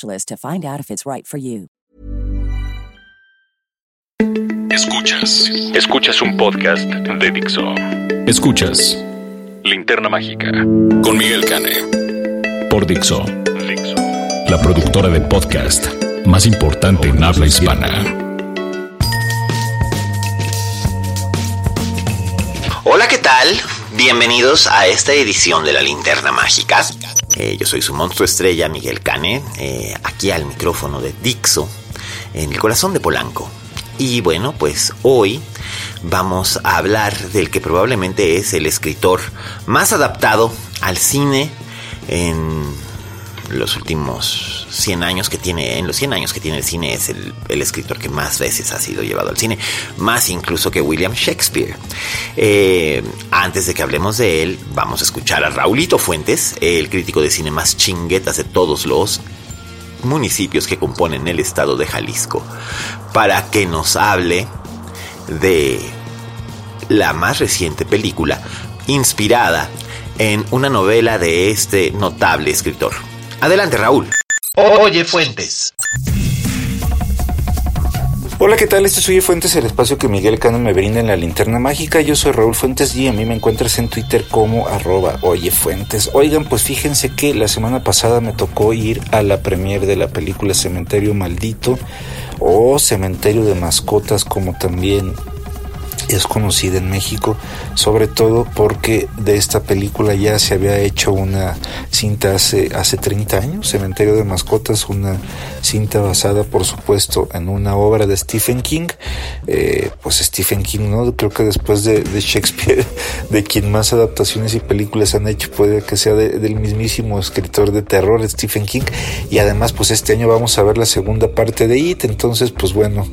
to find out if it's right for you. Escuchas. Escuchas un podcast de Dixo. Escuchas Linterna Mágica con Miguel Cane. Por Dixo. Dixo. La productora de podcast más importante en habla hispana. Hola, ¿qué tal? Bienvenidos a esta edición de la Linterna Mágica. Eh, yo soy su monstruo estrella, Miguel Cane, eh, aquí al micrófono de Dixo, en el corazón de Polanco. Y bueno, pues hoy vamos a hablar del que probablemente es el escritor más adaptado al cine en los últimos 100 años que tiene, en los 100 años que tiene el cine, es el, escritor que más veces ha sido llevado al cine, más incluso que William Shakespeare. Eh, antes de que hablemos de él, vamos a escuchar a Raulito Fuentes, el crítico de cine más chinguetas de todos los municipios que componen el estado de Jalisco, para que nos hable de la más reciente película inspirada en una novela de este notable escritor. Adelante, Raúl. Oye, Fuentes. Hola, ¿qué tal? Este es Oye Fuentes, el espacio que Miguel Cano me brinda en la linterna mágica. Yo soy Raúl Fuentes y a mí me encuentras en Twitter como arroba Oye Fuentes. Oigan, pues fíjense que la semana pasada me tocó ir a la premier de la película Cementerio Maldito o Cementerio de Mascotas, como también es conocida en México, sobre todo porque de esta película ya se había hecho una cinta hace, hace 30 años, Cementerio de Mascotas, una cinta basada por supuesto en una obra de Stephen King, eh, pues Stephen King, ¿no? Creo que después de, Shakespeare, de quien más adaptaciones y películas han hecho, puede que sea del mismísimo escritor de terror, Stephen King, y además pues este año vamos a ver la segunda parte de It, entonces pues bueno,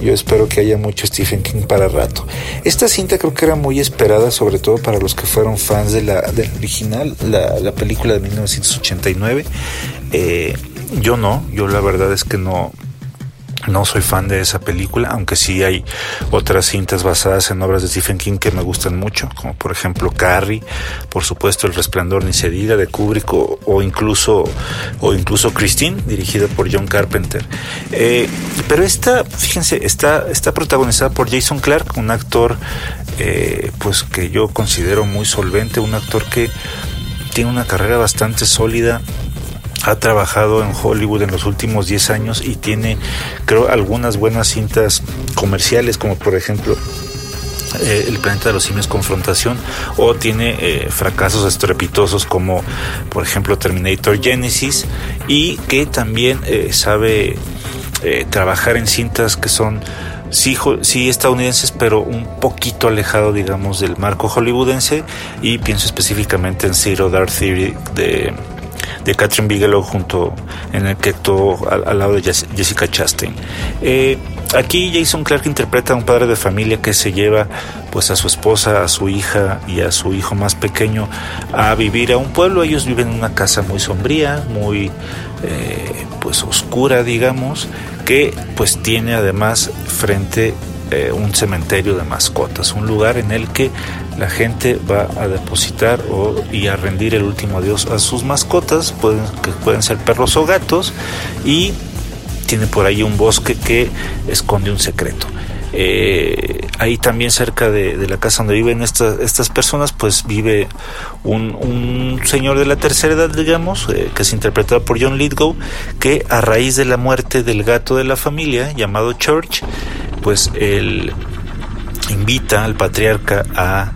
yo espero que haya mucho Stephen King para rato. Esta cinta creo que era muy esperada, sobre todo para los que fueron fans de la, del original, la, la película de 1989. Eh, yo no, yo la verdad es que no, no soy fan de esa película, aunque sí hay otras cintas basadas en obras de Stephen King que me gustan mucho, como por ejemplo Carrie, por supuesto El Resplandor ni se de Kubrick o, incluso o incluso Christine, dirigida por John Carpenter. Eh, pero esta, fíjense, está, está protagonizada por Jason Clark, un actor eh, pues que yo considero muy solvente, un actor que tiene una carrera bastante sólida ha trabajado en Hollywood en los últimos 10 años y tiene, creo, algunas buenas cintas comerciales, como por ejemplo eh, El planeta de los simios confrontación, o tiene eh, fracasos estrepitosos como por ejemplo Terminator Genesis, y que también eh, sabe trabajar en cintas que son sí, sí estadounidenses, pero un poquito alejado, digamos, del marco hollywoodense, y pienso específicamente en Zero Dark Theory de de Catherine Bigelow junto en el que actuó al, lado de Jessica Chastain. Eh, aquí Jason Clark interpreta a un padre de familia que se lleva pues a su esposa, a su hija y a su hijo más pequeño a vivir a un pueblo. Ellos viven en una casa muy sombría, muy eh, pues oscura, digamos, que pues tiene además frente eh, un cementerio de mascotas, un lugar en el que la gente va a depositar y a rendir el último adiós a sus mascotas, pueden, que pueden ser perros o gatos, y tiene por ahí un bosque que esconde un secreto. Eh, ahí también cerca de, la casa donde viven estas, personas, pues vive un, señor de la tercera edad, digamos, eh, que es interpretado por John Lithgow, que a raíz de la muerte del gato de la familia, llamado Church, pues él invita al patriarca a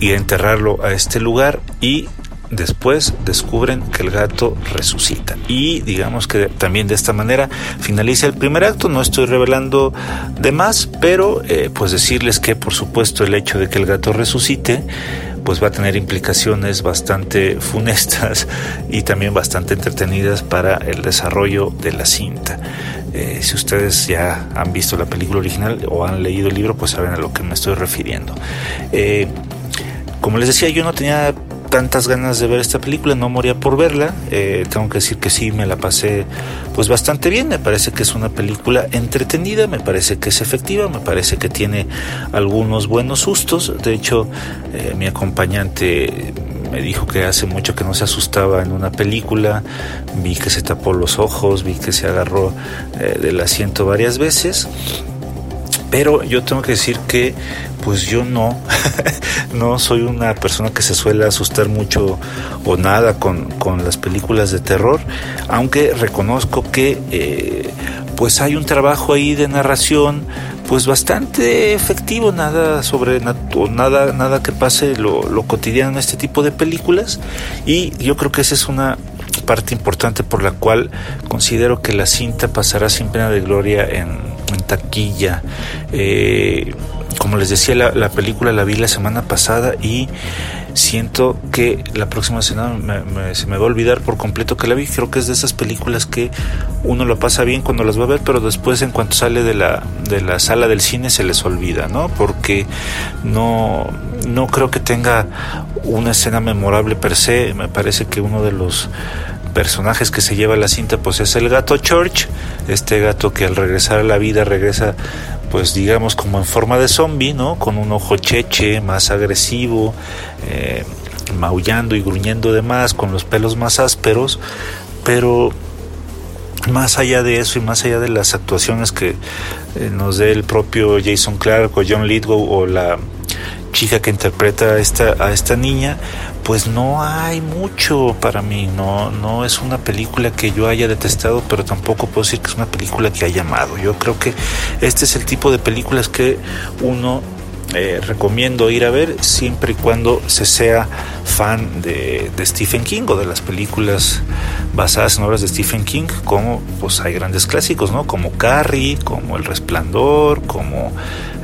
ir a enterrarlo a este lugar y después descubren que el gato resucita. Y digamos que también de esta manera finaliza el primer acto. No estoy revelando de más, pero eh, pues decirles que por supuesto el hecho de que el gato resucite pues va a tener implicaciones bastante funestas y también bastante entretenidas para el desarrollo de la cinta. Eh, si ustedes ya han visto la película original o han leído el libro, pues saben a lo que me estoy refiriendo. Eh, como les decía, yo no tenía tantas ganas de ver esta película, no moría por verla. Eh, tengo que decir que sí, me la pasé pues bastante bien. Me parece que es una película entretenida, me parece que es efectiva, me parece que tiene algunos buenos sustos. De hecho, eh, mi acompañante me dijo que hace mucho que no se asustaba en una película. Vi que se tapó los ojos, vi que se agarró eh, del asiento varias veces. Pero yo tengo que decir que pues yo no, no soy una persona que se suele asustar mucho o nada con, las películas de terror, aunque reconozco que eh, pues hay un trabajo ahí de narración pues bastante efectivo, nada sobre nada, nada que pase lo, lo cotidiano en este tipo de películas y yo creo que esa es una parte importante por la cual considero que la cinta pasará sin pena de gloria en, taquilla. Eh, como les decía, la, película la vi la semana pasada y siento que la próxima semana se me va a olvidar por completo que la vi. Creo que es de esas películas que uno lo pasa bien cuando las va a ver, pero después en cuanto sale de la, de la sala del cine se les olvida, ¿no? Porque no, no creo que tenga una escena memorable per se. Me parece que uno de los personajes que se lleva la cinta pues es el gato Church, este gato que al regresar a la vida regresa pues digamos como en forma de zombie, ¿no? Con un ojo cheche, más agresivo, eh, maullando y gruñendo de más, con los pelos más ásperos, pero más allá de eso y más allá de las actuaciones que eh, nos dé el propio Jason Clark o John Lithgow o la chica que interpreta a esta, a esta niña, pues no hay mucho para mí, no, no es una película que yo haya detestado, pero tampoco puedo decir que es una película que haya amado. Yo creo que este es el tipo de películas que uno eh, recomiendo ir a ver siempre y cuando se sea fan de, de, Stephen King o de las películas basadas en obras de Stephen King, como pues hay grandes clásicos, ¿no? Como Carrie, como El Resplandor, como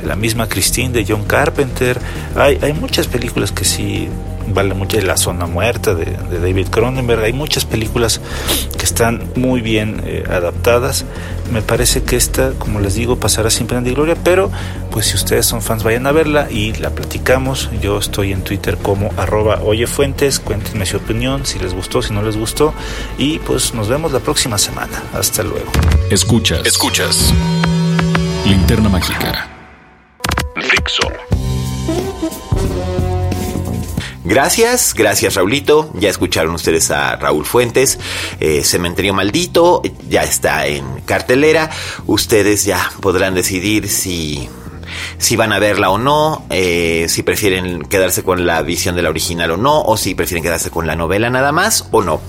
la misma Christine de John Carpenter. Hay, hay muchas películas que sí vale mucho La Zona Muerta de, David Cronenberg. Hay muchas películas que están muy bien eh, adaptadas. Me parece que esta, como les digo, pasará sin pena de gloria, pero pues si ustedes son fans vayan a verla y la platicamos. Yo estoy en Twitter como arroba oyefuentes, cuéntenme su opinión, si les gustó, si no les gustó y pues nos vemos la próxima semana. Hasta luego. Escuchas, escuchas. Linterna Mágica. Gracias, gracias Raulito. Ya escucharon ustedes a Raúl Fuentes. Eh, Cementerio Maldito ya está en cartelera. Ustedes ya podrán decidir si si van a verla o no, eh, si prefieren quedarse con la visión de la original o no, o si prefieren quedarse con la novela nada más o no.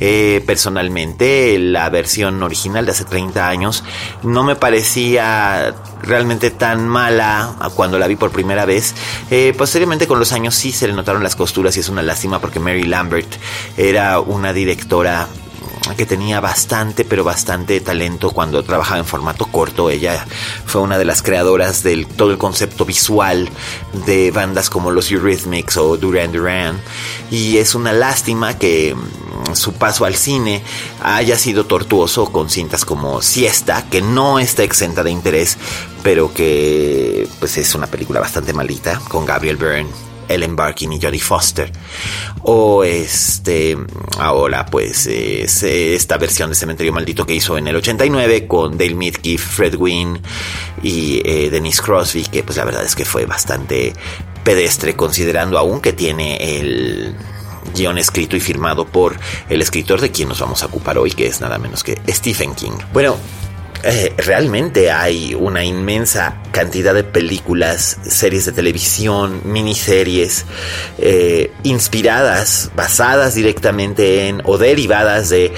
Eh, personalmente, la versión original de hace 30 años no me parecía realmente tan mala cuando la vi por primera vez. Eh, posteriormente con los años sí se le notaron las costuras y es una lástima porque Mary Lambert era una directora que tenía bastante, pero bastante talento cuando trabajaba en formato corto. Ella fue una de las creadoras del todo el concepto visual de bandas como los Eurythmics o Duran Duran. Y es una lástima que mm, su paso al cine haya sido tortuoso con cintas como Siesta, que no está exenta de interés, pero que pues es una película bastante malita con Gabriel Byrne Ellen Barkin y Jodie Foster. O este, ahora pues es esta versión de Cementerio Maldito que hizo en el 89 con Dale Midkiff, Fred Wynn y eh, Denise Crosby, que pues la verdad es que fue bastante pedestre considerando aún que tiene el guion escrito y firmado por el escritor de quien nos vamos a ocupar hoy, que es nada menos que Stephen King. Bueno, eh, realmente hay una inmensa cantidad de películas, series de televisión, miniseries, eh, inspiradas, basadas directamente en o derivadas de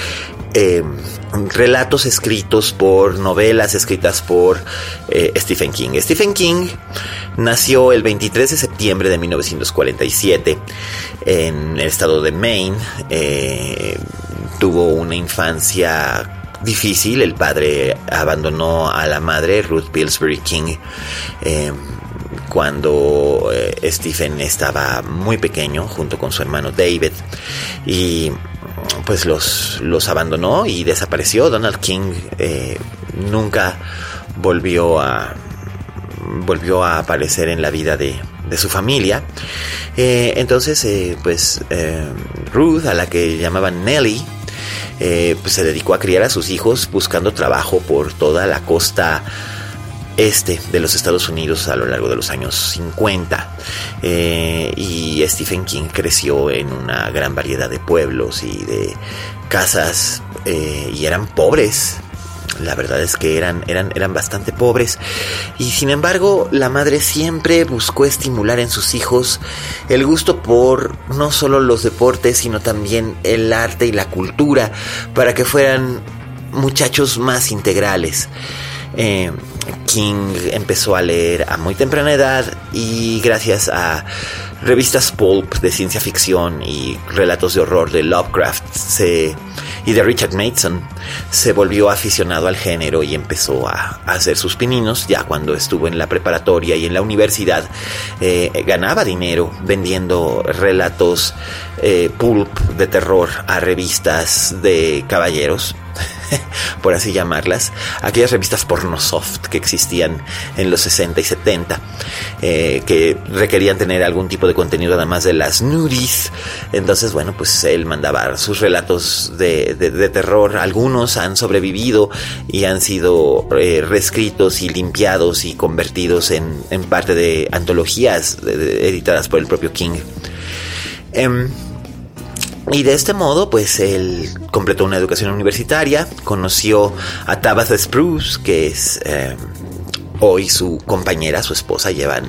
eh, relatos escritos por novelas escritas por eh, Stephen King. Stephen King nació el 23 de septiembre de 1947 en el estado de Maine. Tuvo una infancia difícil. El padre abandonó a la madre, Ruth Pillsbury King, cuando Stephen estaba muy pequeño, junto con su hermano David. Y pues los, los abandonó y desapareció. Donald King eh, nunca volvió a volvió a aparecer en la vida de, su familia. Eh, entonces, eh, pues Ruth, a la que llamaban Nelly, pues se dedicó a criar a sus hijos buscando trabajo por toda la costa este de los Estados Unidos a lo largo de los años 50. Eh, y Stephen King creció en una gran variedad de pueblos y de casas eh, y eran pobres. La verdad es que eran, eran, eran bastante pobres y sin embargo la madre siempre buscó estimular en sus hijos el gusto por no solo los deportes sino también el arte y la cultura para que fueran muchachos más integrales. Eh, King empezó a leer a muy temprana edad y gracias a revistas pulp de ciencia ficción y relatos de horror de Lovecraft y de Richard Mason se volvió aficionado al género y empezó a, hacer sus pininos. Ya cuando estuvo en la preparatoria y en la universidad eh, ganaba dinero vendiendo relatos eh, pulp de terror a revistas de caballeros por así llamarlas, aquellas revistas pornosoft que existían en los 60 y 70, eh, que requerían tener algún tipo de contenido además de las nudies. Entonces, bueno, pues él mandaba sus relatos de, terror. Algunos han sobrevivido y han sido eh, reescritos y limpiados y convertidos en, parte de antologías editadas por el propio King. Em, y de este modo, pues él completó una educación universitaria, conoció a Tabitha Spruce, que es eh, hoy su compañera, su esposa, llevan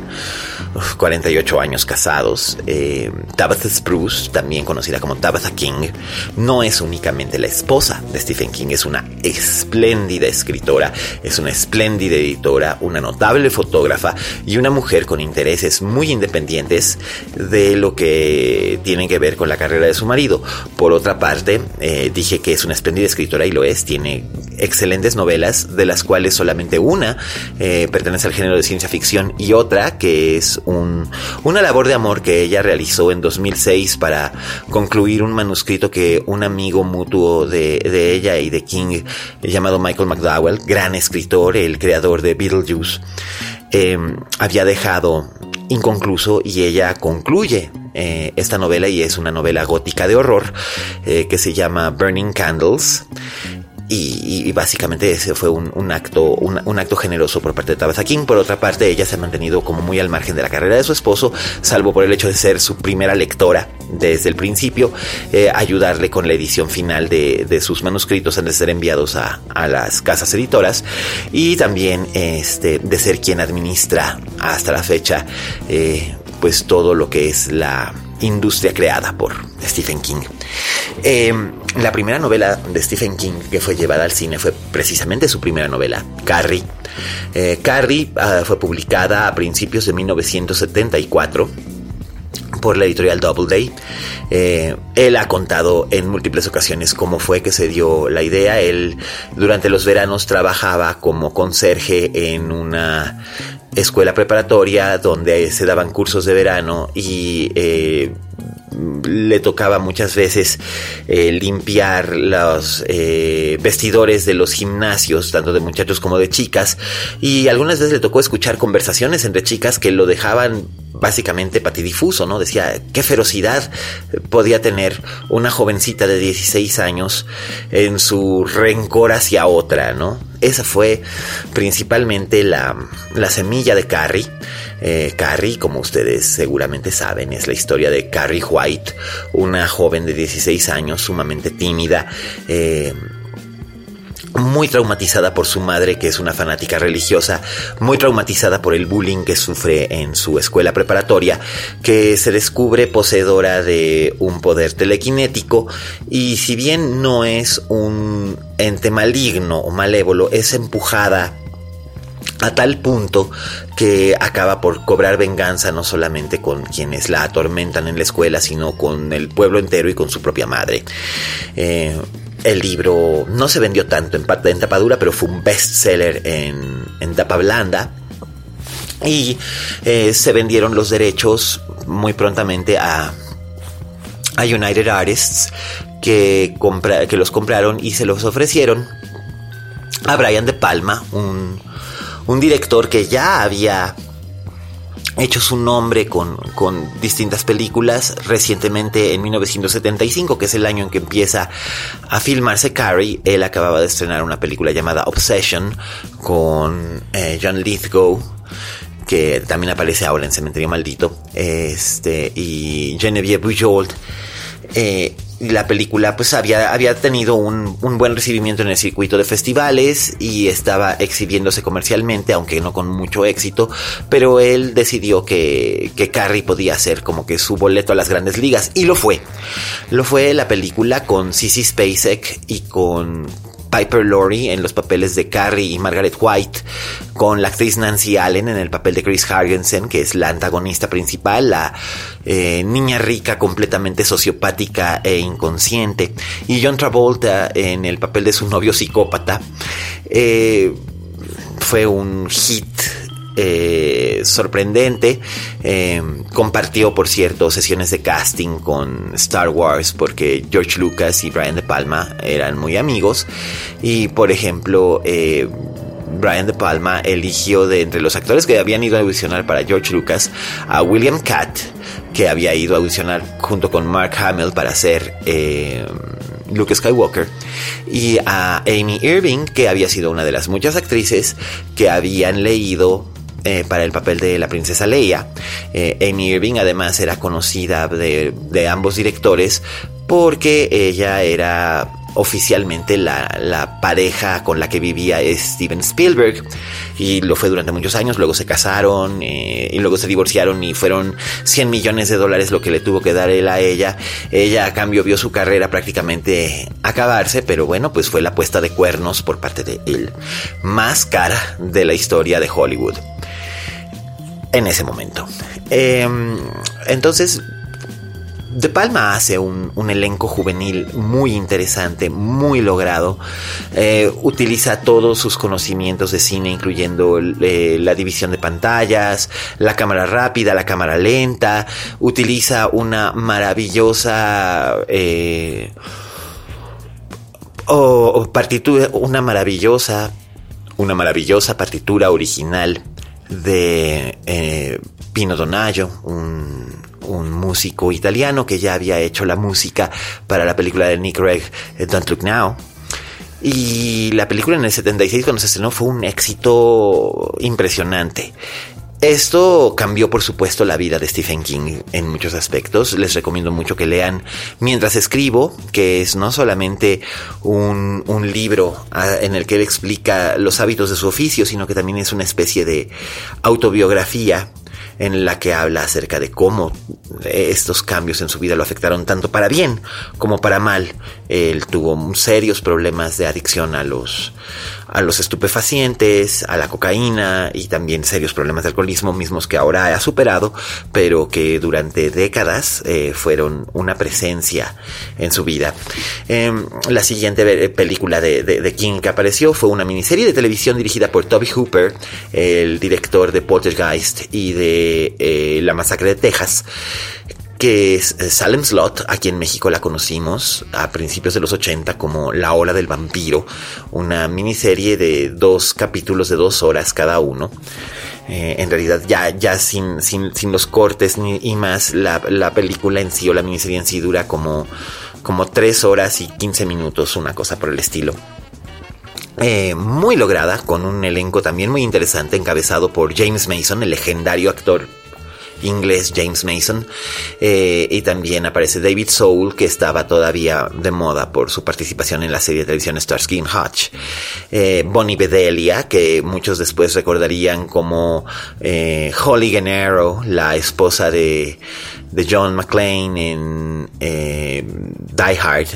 48 años casados. Eh, Tabitha Spruce, también conocida como Tabitha King, no es únicamente la esposa de Stephen King, es una espléndida escritora, es una espléndida editora, una notable fotógrafa y una mujer con intereses muy independientes de lo que tienen que ver con la carrera de su marido. Por otra parte, eh, dije que es una espléndida escritora y lo es, tiene excelentes novelas, de las cuales solamente una eh, pertenece al género de ciencia ficción y otra que es una labor de amor que ella realizó en 2006 para concluir un manuscrito que un amigo mutuo de, ella y de King llamado Michael McDowell, gran escritor, el creador de Beetlejuice, em, había dejado inconcluso y ella concluye eh, esta novela y es una novela gótica de horror eh, que se llama Burning Candles y, básicamente ese fue un, acto un, acto generoso por parte de Tabitha King. Por otra parte, ella se ha mantenido como muy al margen de la carrera de su esposo, salvo por el hecho de ser su primera lectora desde el principio, eh, ayudarle con la edición final de, sus manuscritos antes de ser enviados a, las casas editoras y también este, de ser quien administra hasta la fecha eh, pues todo lo que es la industria creada por Stephen King. Em, la primera novela de Stephen King que fue llevada al cine fue precisamente su primera novela, Carrie. Eh, Carrie ah, fue publicada a principios de 1974 por la editorial Doubleday. Eh, él ha contado en múltiples ocasiones cómo fue que se dio la idea. Él durante los veranos trabajaba como conserje en una escuela preparatoria donde se daban cursos de verano y eh, le tocaba muchas veces eh, limpiar los eh, vestidores de los gimnasios, tanto de muchachos como de chicas, y algunas veces le tocó escuchar conversaciones entre chicas que lo dejaban básicamente patidifuso, ¿no? Decía, qué ferocidad podía tener una jovencita de 16 años en su rencor hacia otra, ¿no? Esa fue principalmente la, la semilla de Carrie. Eh, Carrie, como ustedes seguramente saben, es la historia de Carrie White, una joven de 16 años sumamente tímida. Eh, muy traumatizada por su madre, que es una fanática religiosa, muy traumatizada por el bullying que sufre en su escuela preparatoria, que se descubre poseedora de un poder telequinético y si bien no es un ente maligno o malévolo, es empujada a tal punto que acaba por cobrar venganza no solamente con quienes la atormentan en la escuela, sino con el pueblo entero y con su propia madre. Eh, el libro no se vendió tanto en, en tapadura, pero fue un bestseller en, en tapa blanda. Y eh, se vendieron los derechos muy prontamente a, United Artists, que, compra, que los compraron y se los ofrecieron a Brian De Palma, un, un director que ya había hecho su nombre con, con, distintas películas. Recientemente, en 1975, que es el año en que empieza a filmarse Carrie, él acababa de estrenar una película llamada Obsession con eh, John Lithgow que también aparece ahora en Cementerio Maldito, este, y Genevieve Bujold. Eh, la película pues había, había tenido un, un, buen recibimiento en el circuito de festivales y estaba exhibiéndose comercialmente, aunque no con mucho éxito, pero él decidió que, que Carrie podía ser como que su boleto a las grandes ligas y lo fue. Lo fue la película con Sissy Spacek y con Piper Laurie en los papeles de Carrie y Margaret White, con la actriz Nancy Allen en el papel de Chris Hargensen, que es la antagonista principal, la eh, niña rica completamente sociopática e inconsciente, y John Travolta en el papel de su novio psicópata. Eh, fue un hit eh, sorprendente. Eh, compartió, por cierto, sesiones de casting con Star Wars porque George Lucas y Brian De Palma eran muy amigos. Y, por ejemplo, eh, Brian De Palma eligió de entre los actores que habían ido a audicionar para George Lucas a William Catt, que había ido a audicionar junto con Mark Hamill para ser eh, Luke Skywalker, y a Amy Irving, que había sido una de las muchas actrices que habían leído eh, para el papel de la princesa Leia. Eh, Amy Irving además era conocida de, de, ambos directores porque ella era oficialmente la, la, pareja con la que vivía Steven Spielberg y lo fue durante muchos años, luego se casaron eh, y luego se divorciaron y fueron 100 millones de dólares lo que le tuvo que dar él a ella. Ella a cambio vio su carrera prácticamente acabarse, pero bueno, pues fue la puesta de cuernos por parte de él más cara de la historia de Hollywood en ese momento. Eh, entonces, De Palma hace un, elenco juvenil muy interesante, muy logrado. Eh, utiliza todos sus conocimientos de cine, incluyendo eh, la división de pantallas, la cámara rápida, la cámara lenta. Utiliza una maravillosa... Eh, o partitura, una maravillosa, una maravillosa partitura original de eh, Pino Donaggio, un, un, músico italiano que ya había hecho la música para la película de Nick Craig, Don't Look Now. Y la película en el 76 cuando se estrenó fue un éxito impresionante. Esto cambió, por supuesto, la vida de Stephen King en muchos aspectos. Les recomiendo mucho que lean Mientras escribo, que es no solamente un, libro en el que él explica los hábitos de su oficio, sino que también es una especie de autobiografía en la que habla acerca de cómo estos cambios en su vida lo afectaron tanto para bien como para mal. Él tuvo serios problemas de adicción a los, a los estupefacientes, a la cocaína y también serios problemas de alcoholismo mismos que ahora ha superado, pero que durante décadas eh, fueron una presencia en su vida. Eh, la siguiente película de, de, de, King que apareció fue una miniserie de televisión dirigida por Toby Hooper, el director de Poltergeist y de eh, La Masacre de Texas que es Salem Slot, aquí en México la conocimos a principios de los 80 como La Ola del Vampiro, una miniserie de dos capítulos de dos horas cada uno. Eh, en realidad ya, ya sin, sin, sin los cortes ni, y más, la, la, película en sí o la miniserie en sí dura como, como tres horas y 15 minutos, una cosa por el estilo. Eh, muy lograda, con un elenco también muy interesante, encabezado por James Mason, el legendario actor inglés James Mason. Eh, y también aparece David Soul, que estaba todavía de moda por su participación en la serie de televisión Starsky and Hutch. Eh, Bonnie Bedelia, que muchos después recordarían como eh, Holly Gennaro, la esposa de, de John McClane en Die Hard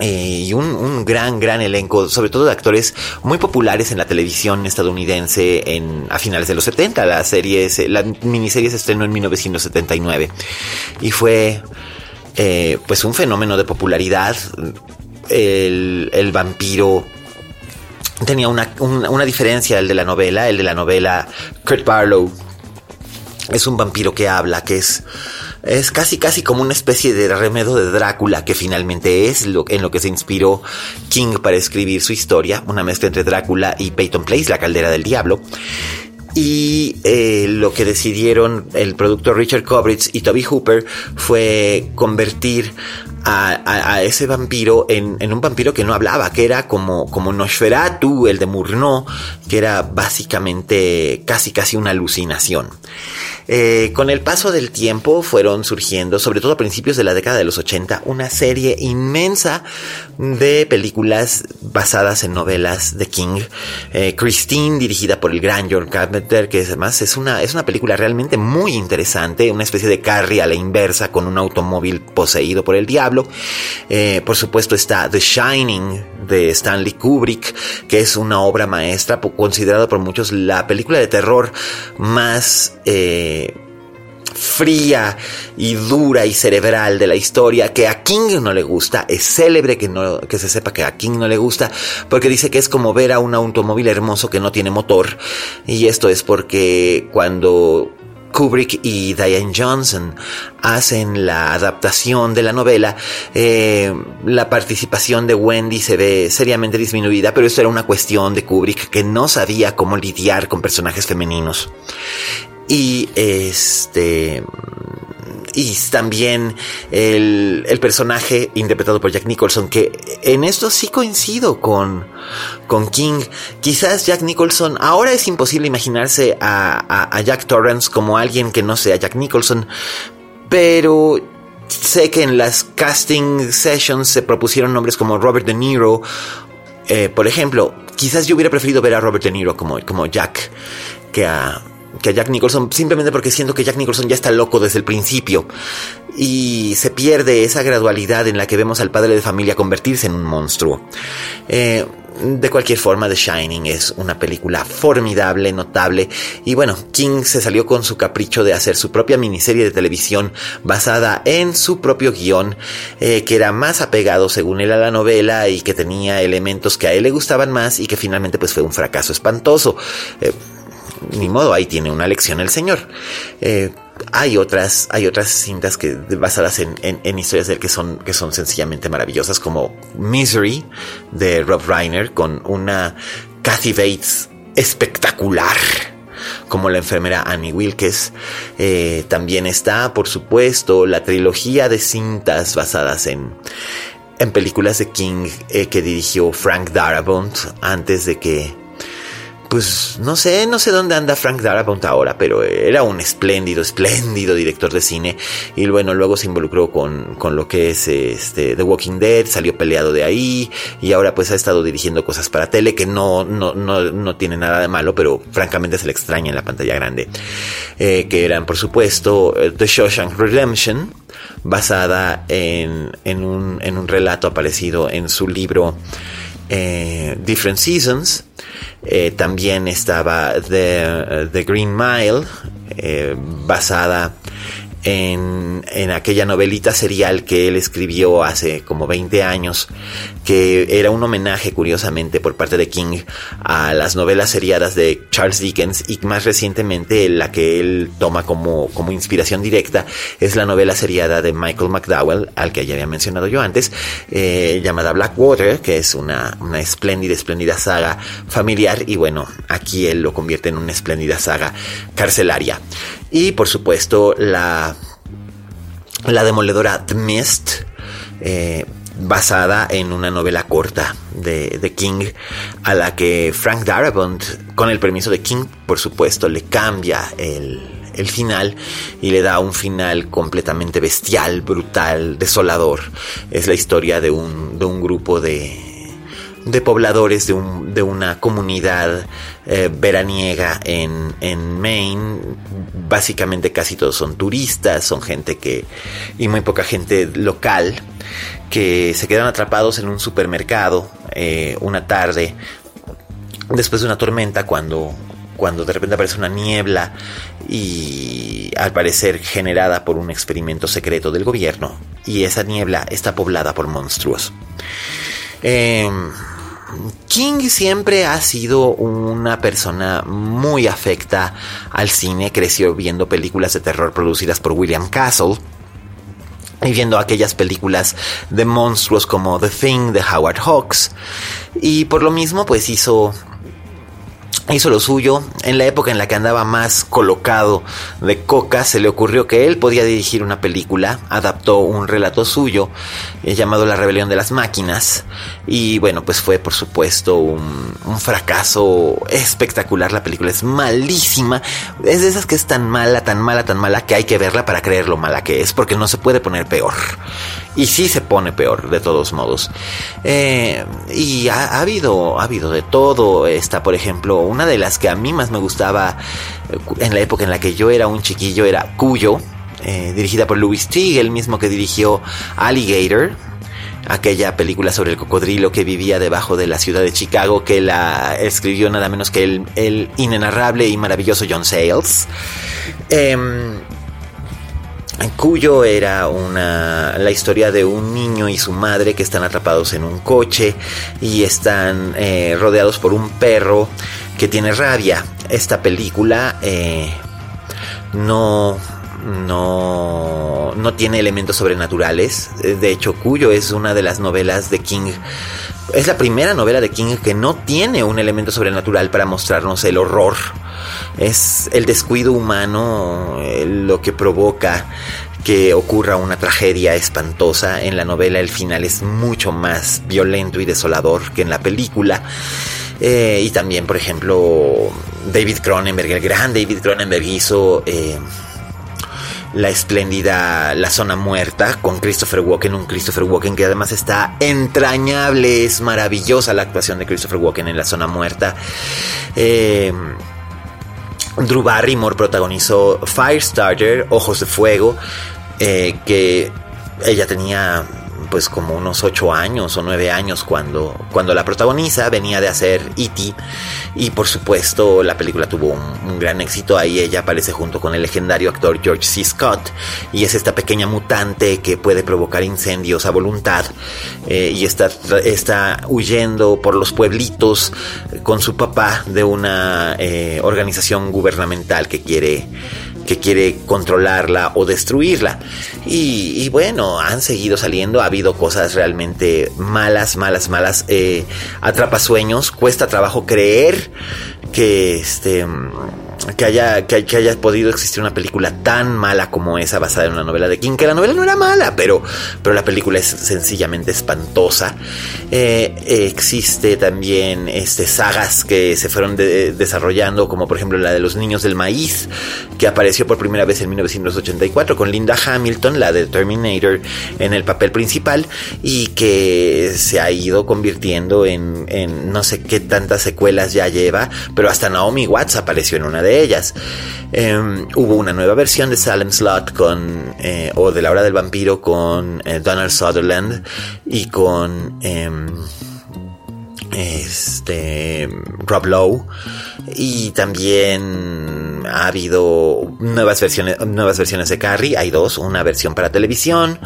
y un, gran, gran elenco, sobre todo de actores muy populares en la televisión estadounidense en, a finales de los 70. La, serie, la miniserie se estrenó en 1979 y fue eh, pues un fenómeno de popularidad. El, vampiro tenía una, una, diferencia el de la novela. El de la novela, Kurt Barlow es un vampiro que habla, que es es casi casi como una especie de remedo de Drácula que finalmente es lo, en lo que se inspiró King para escribir su historia, una mezcla entre Drácula y Peyton Place, la caldera del diablo. Y eh, lo que decidieron el productor Richard Cobritz y Toby Hooper fue convertir a, ese vampiro en, un vampiro que no hablaba, que era como, como Nosferatu, el de Murnau, que era básicamente casi casi una alucinación. Eh, con el paso del tiempo fueron surgiendo, sobre todo a principios de la década de los 80, una serie inmensa de películas basadas en novelas de King. Eh, Christine, dirigida por el gran George Carpenter, que además es una, es una película realmente muy interesante, una especie de Carrie a la inversa con un automóvil poseído por el diablo. Eh, por supuesto está The Shining de Stanley Kubrick, que es una obra maestra, considerada por muchos la película de terror más fría y dura y cerebral de la historia que a King no le gusta. Es célebre que, no, que se sepa que a King no le gusta porque dice que es como ver a un automóvil hermoso que no tiene motor. Y esto es porque cuando Kubrick y Diane Johnson hacen la adaptación de la novela, eh, la participación de Wendy se ve seriamente disminuida, pero esto era una cuestión de Kubrick que no sabía cómo lidiar con personajes femeninos. Y este. Y también el, el, personaje interpretado por Jack Nicholson, que en esto sí coincido con, con King. Quizás Jack Nicholson, ahora es imposible imaginarse a, a, Jack Torrance como alguien que no sea Jack Nicholson, pero sé que en las casting sessions se propusieron nombres como Robert De Niro. Eh, por ejemplo, quizás yo hubiera preferido ver a Robert De Niro como, como Jack que a, que a Jack Nicholson, simplemente porque siento que Jack Nicholson ya está loco desde el principio y se pierde esa gradualidad en la que vemos al padre de familia convertirse en un monstruo. Eh, de cualquier forma, The Shining es una película formidable, notable, y bueno, King se salió con su capricho de hacer su propia miniserie de televisión basada en su propio guion, eh, que era más apegado según él a la novela y que tenía elementos que a él le gustaban más y que finalmente pues fue un fracaso espantoso. Eh, ni modo, ahí tiene una lección el señor. Eh, hay otras, hay otras cintas que basadas en, historias de él que son, que son sencillamente maravillosas, como Misery de Rob Reiner, con una Kathy Bates espectacular como la enfermera Annie Wilkes. Eh, también está, por supuesto, la trilogía de cintas basadas en, en películas de King eh, que dirigió Frank Darabont antes de que pues no sé, no sé dónde anda Frank Darabont ahora, pero era un espléndido, espléndido director de cine. Y bueno, luego se involucró con, con lo que es este The Walking Dead, salió peleado de ahí y ahora pues ha estado dirigiendo cosas para tele que no, no, no, no tiene nada de malo, pero francamente se le extraña en la pantalla grande. Eh, que eran, por supuesto, eh, The Shawshank Redemption, basada en, en, un, en un relato aparecido en su libro eh, Different Seasons. Eh, también estaba The, The Green Mile, eh, basada en, aquella novelita serial que él escribió hace como 20 años, que era un homenaje, curiosamente, por parte de King a las novelas seriadas de Charles Dickens y más recientemente la que él toma como, como inspiración directa es la novela seriada de Michael McDowell, al que ya había mencionado yo antes, eh, llamada Blackwater, que es una, una espléndida, espléndida saga familiar y bueno, aquí él lo convierte en una espléndida saga carcelaria. Y por supuesto la, la demoledora The Mist, eh, basada en una novela corta de, de, King, a la que Frank Darabont, con el permiso de King, por supuesto, le cambia el, el final y le da un final completamente bestial, brutal, desolador. Es la historia de un, de un grupo de, de pobladores de, un, de una comunidad eh, veraniega en, en, Maine. Básicamente casi todos son turistas, son gente que... y muy poca gente local que se quedan atrapados en un supermercado eh, una tarde después de una tormenta cuando cuando de repente aparece una niebla y al parecer generada por un experimento secreto del gobierno y esa niebla está poblada por monstruos. Em, King siempre ha sido una persona muy afecta al cine, creció viendo películas de terror producidas por William Castle y viendo aquellas películas de monstruos como The Thing de Howard Hawks. Y por lo mismo pues hizo hizo lo suyo. En la época en la que andaba más colocado de coca, se le ocurrió que él podía dirigir una película. Adaptó un relato suyo eh, llamado La rebelión de las máquinas. Y bueno, pues fue por supuesto un, un, fracaso espectacular. La película es malísima. Es de esas que es tan mala, tan mala, tan mala que hay que verla para creer lo mala que es. Porque no se puede poner peor. Y sí se pone peor, de todos modos. Eh, y ha, ha, habido, ha habido de todo. Está, por ejemplo, una de las que a mí más me gustaba eh, en la época en la que yo era un chiquillo era Cuyo, eh, dirigida por Louis Teague, el mismo que dirigió Alligator, aquella película sobre el cocodrilo que vivía debajo de la ciudad de Chicago, que la escribió nada menos que el, inenarrable y maravilloso John Sayles. Eh, Cuyo era una, la historia de un niño y su madre que están atrapados en un coche y están eh, rodeados por un perro que tiene rabia. Esta película eh, no, no, no tiene elementos sobrenaturales. De hecho, Cuyo es una de las novelas de King. Es la primera novela de King que no tiene un elemento sobrenatural para mostrarnos el horror es el descuido humano eh, lo que provoca que ocurra una tragedia espantosa. En la novela el final es mucho más violento y desolador que en la película. Eh, y también, por ejemplo, David Cronenberg, el gran David Cronenberg hizo eh, la espléndida La Zona Muerta con Christopher Walken, un Christopher Walken que además está entrañable, es maravillosa la actuación de Christopher Walken en La Zona Muerta. Eh, Drew Barrymore protagonizó Firestarter, Ojos de Fuego, eh, que ella tenía pues como unos 8 años o 9 años cuando, cuando la protagoniza, venía de hacer E.T. y por supuesto la película tuvo un, gran éxito, ahí ella aparece junto con el legendario actor George C. Scott y es esta pequeña mutante que puede provocar incendios a voluntad eh, y está, está huyendo por los pueblitos con su papá de una eh, organización gubernamental que quiere que quiere controlarla o destruirla. Y, bueno, han seguido saliendo, ha habido cosas realmente malas, malas, malas. Eh, atrapasueños, cuesta trabajo creer que este que haya, que, haya podido existir una película tan mala como esa basada en una novela de King, que la novela no era mala, pero, pero la película es sencillamente espantosa. Eh, existe también este, sagas que se fueron desarrollando, como por ejemplo la de los niños del maíz, que apareció por primera vez en 1984 con Linda Hamilton, la de Terminator, en el papel principal, y que se ha ido convirtiendo en, en no sé qué tantas secuelas ya lleva, pero hasta Naomi Watts apareció en una de ellas. Em, hubo una nueva versión de Salem Slot con, eh, o de La Hora del Vampiro con eh, Donald Sutherland y con em, este Rob Lowe. Y también ha habido nuevas versiones nuevas versiones de Carrie. Hay dos una versión para televisión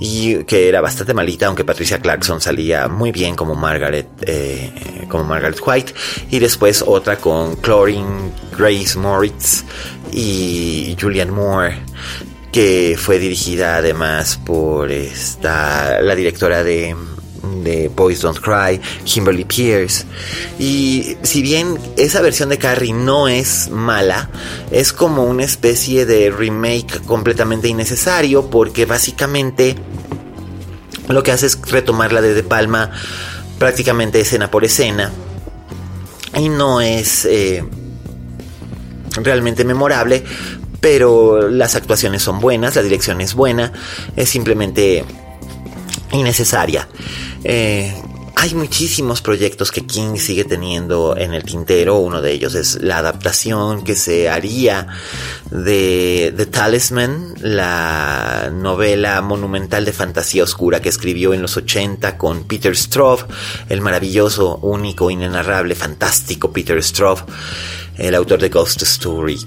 y que era bastante malita aunque Patricia Clarkson salía muy bien como Margaret eh, como Margaret White. Y después otra con Chlorine Grace Moritz y Julian Moore que fue dirigida además por esta la directora de de Boys Don't Cry, Kimberly Pierce. Y si bien esa versión de Carrie no es mala, es como una especie de remake completamente innecesario porque básicamente lo que hace es retomarla de De Palma prácticamente escena por escena. Y no es eh, realmente memorable pero las actuaciones son buenas, la dirección es buena, es simplemente innecesaria. Eh, hay muchísimos proyectos que King sigue teniendo en el tintero. Uno de ellos es la adaptación que se haría de The Talisman, la novela monumental de fantasía oscura que escribió en los 80 con Peter Straub, el maravilloso, único, inenarrable, fantástico Peter Straub, el autor de Ghost Story.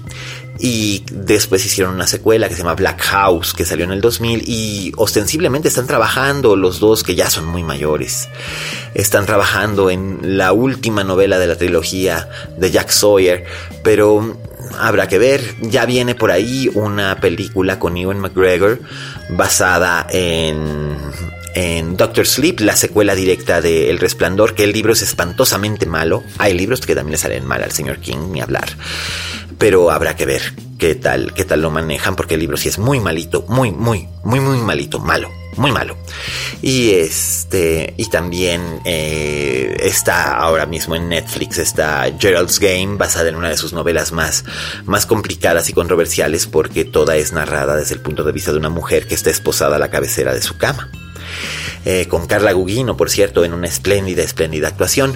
Y después hicieron una secuela que se llama Black House, que salió en el 2000 y ostensiblemente están trabajando los dos que ya son muy mayores. Están trabajando en la última novela de la trilogía de Jack Sawyer, pero habrá que ver. Ya viene por ahí una película con Ewan McGregor basada en en Doctor Sleep, la secuela directa de El Resplandor, que el libro es espantosamente malo. Hay libros que también le salen mal al señor King, ni hablar pero habrá que ver qué tal, qué tal lo manejan, porque el libro sí es muy malito, muy, muy, muy, muy malito, malo, muy malo. Y este, y también eh, está ahora mismo en Netflix, está Gerald's Game, basada en una de sus novelas más, más complicadas y controversiales, porque toda es narrada desde el punto de vista de una mujer que está esposada a la cabecera de su cama. Eh, con Carla Gugino, por cierto, en una espléndida, espléndida actuación.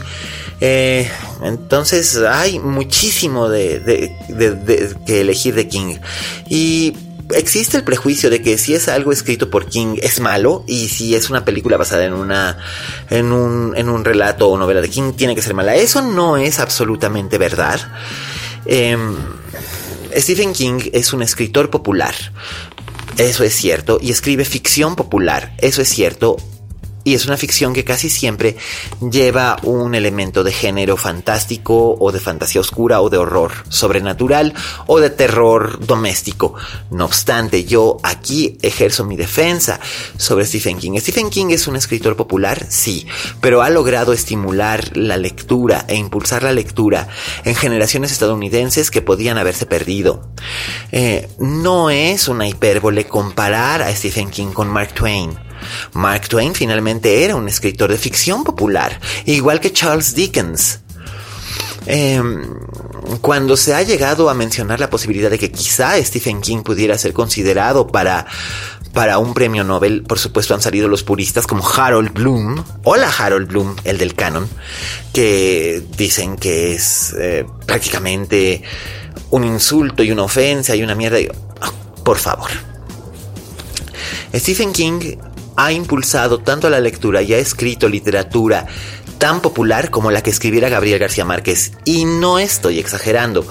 Eh, entonces hay muchísimo de, que elegir de King. Y existe el prejuicio de que si es algo escrito por King es malo y si es una película basada en una en un, en un relato o novela de King tiene que ser mala. Eso no es absolutamente verdad. Em, Stephen King es un escritor popular. Eso es cierto. Y escribe ficción popular. Eso es cierto y es una ficción que casi siempre lleva un elemento de género fantástico o de fantasía oscura o de horror sobrenatural o de terror doméstico. No obstante, yo aquí ejerzo mi defensa sobre Stephen King. Stephen King es un escritor popular, sí, pero ha logrado estimular la lectura e impulsar la lectura en generaciones estadounidenses que podían haberse perdido. Eh, no es una hipérbole comparar a Stephen King con Mark Twain. Mark Twain finalmente era un escritor de ficción popular, igual que Charles Dickens. Em, cuando se ha llegado a mencionar la posibilidad de que quizá Stephen King pudiera ser considerado para, para un premio Nobel, por supuesto han salido los puristas como Harold Bloom, hola Harold Bloom, el del canon, que dicen que es eh, prácticamente un insulto y una ofensa y una mierda. Por favor. Stephen King ha impulsado tanto la lectura y ha escrito literatura tan popular como la que escribiera Gabriel García Márquez. Y no estoy exagerando.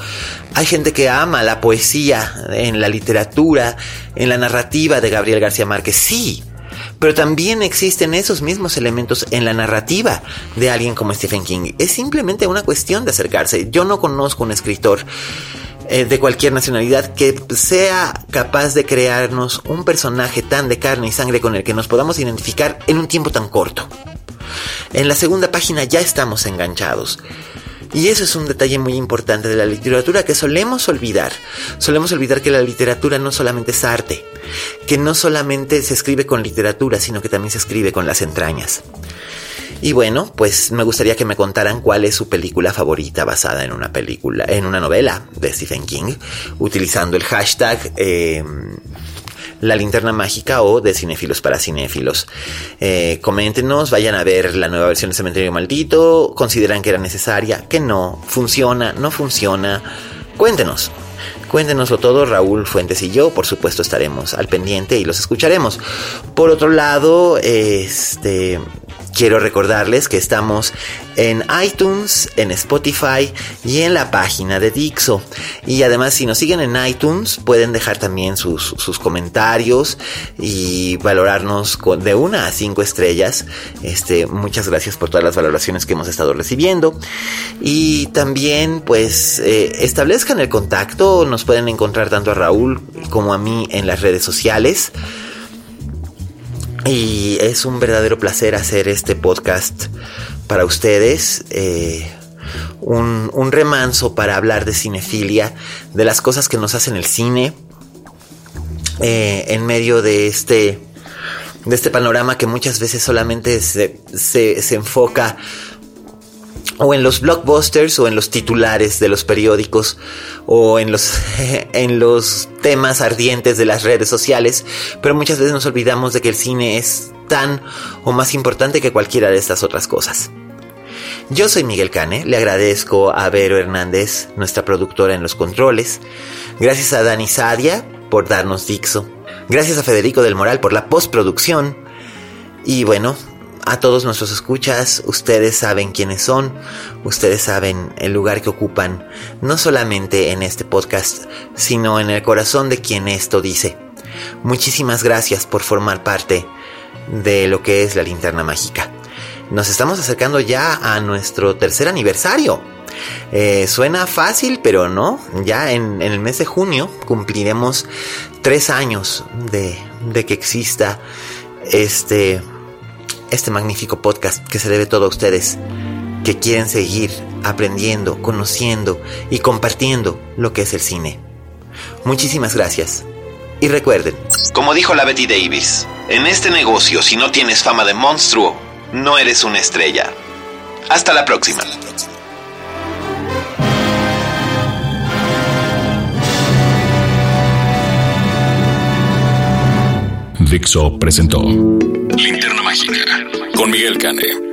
Hay gente que ama la poesía en la literatura, en la narrativa de Gabriel García Márquez. Sí, pero también existen esos mismos elementos en la narrativa de alguien como Stephen King. Es simplemente una cuestión de acercarse. Yo no conozco un escritor eh, de cualquier nacionalidad que sea capaz de crearnos un personaje tan de carne y sangre con el que nos podamos identificar en un tiempo tan corto. En la segunda página ya estamos enganchados. Y eso es un detalle muy importante de la literatura que solemos olvidar. Solemos olvidar que la literatura no solamente es arte, que no solamente se escribe con literatura, sino que también se escribe con las entrañas. Y bueno, pues me gustaría que me contaran cuál es su película favorita basada en una película, en una novela de Stephen King, utilizando el hashtag em, la linterna mágica o de cinéfilos para cinéfilos. Eh, coméntenos, vayan a ver la nueva versión de Cementerio Maldito, consideran que era necesaria, que no, funciona, no funciona. Cuéntenos. Cuéntenoslo todo, Raúl Fuentes y yo, por supuesto, estaremos al pendiente y los escucharemos. Por otro lado, este, Quiero recordarles que estamos en iTunes, en Spotify y en la página de Dixo. Y además, si nos siguen en iTunes, pueden dejar también sus, comentarios y valorarnos de una a cinco estrellas. Este, muchas gracias por todas las valoraciones que hemos estado recibiendo. Y también, pues, eh, establezcan el contacto. Nos pueden encontrar tanto a Raúl como a mí en las redes sociales. Y es un verdadero placer hacer este podcast para ustedes. Eh, un, remanso para hablar de cinefilia, de las cosas que nos hacen el cine, eh, en medio de este, de este panorama que muchas veces solamente se, se, se enfoca o en los blockbusters o en los titulares de los periódicos o en los en los temas ardientes de las redes sociales, pero muchas veces nos olvidamos de que el cine es tan o más importante que cualquiera de estas otras cosas. Yo soy Miguel Cane, le agradezco a Vero Hernández, nuestra productora en los controles, gracias a Dani Sadia por darnos Dixo, gracias a Federico del Moral por la postproducción. Y bueno, a todos nuestros escuchas, ustedes saben quiénes son, ustedes saben el lugar que ocupan, no solamente en este podcast, sino en el corazón de quien esto dice. Muchísimas gracias por formar parte de lo que es la linterna mágica. Nos estamos acercando ya a nuestro tercer aniversario. Eh, suena fácil, pero no. Ya en, el mes de junio cumpliremos tres años de, de que exista este este magnífico podcast que se debe todo a ustedes, que quieren seguir aprendiendo, conociendo y compartiendo lo que es el cine. Muchísimas gracias. Y recuerden, como dijo la Betty Davis, en este negocio si no tienes fama de monstruo, no eres una estrella. Hasta la próxima. Dixo presentó Linterna Mágica con Miguel Cane.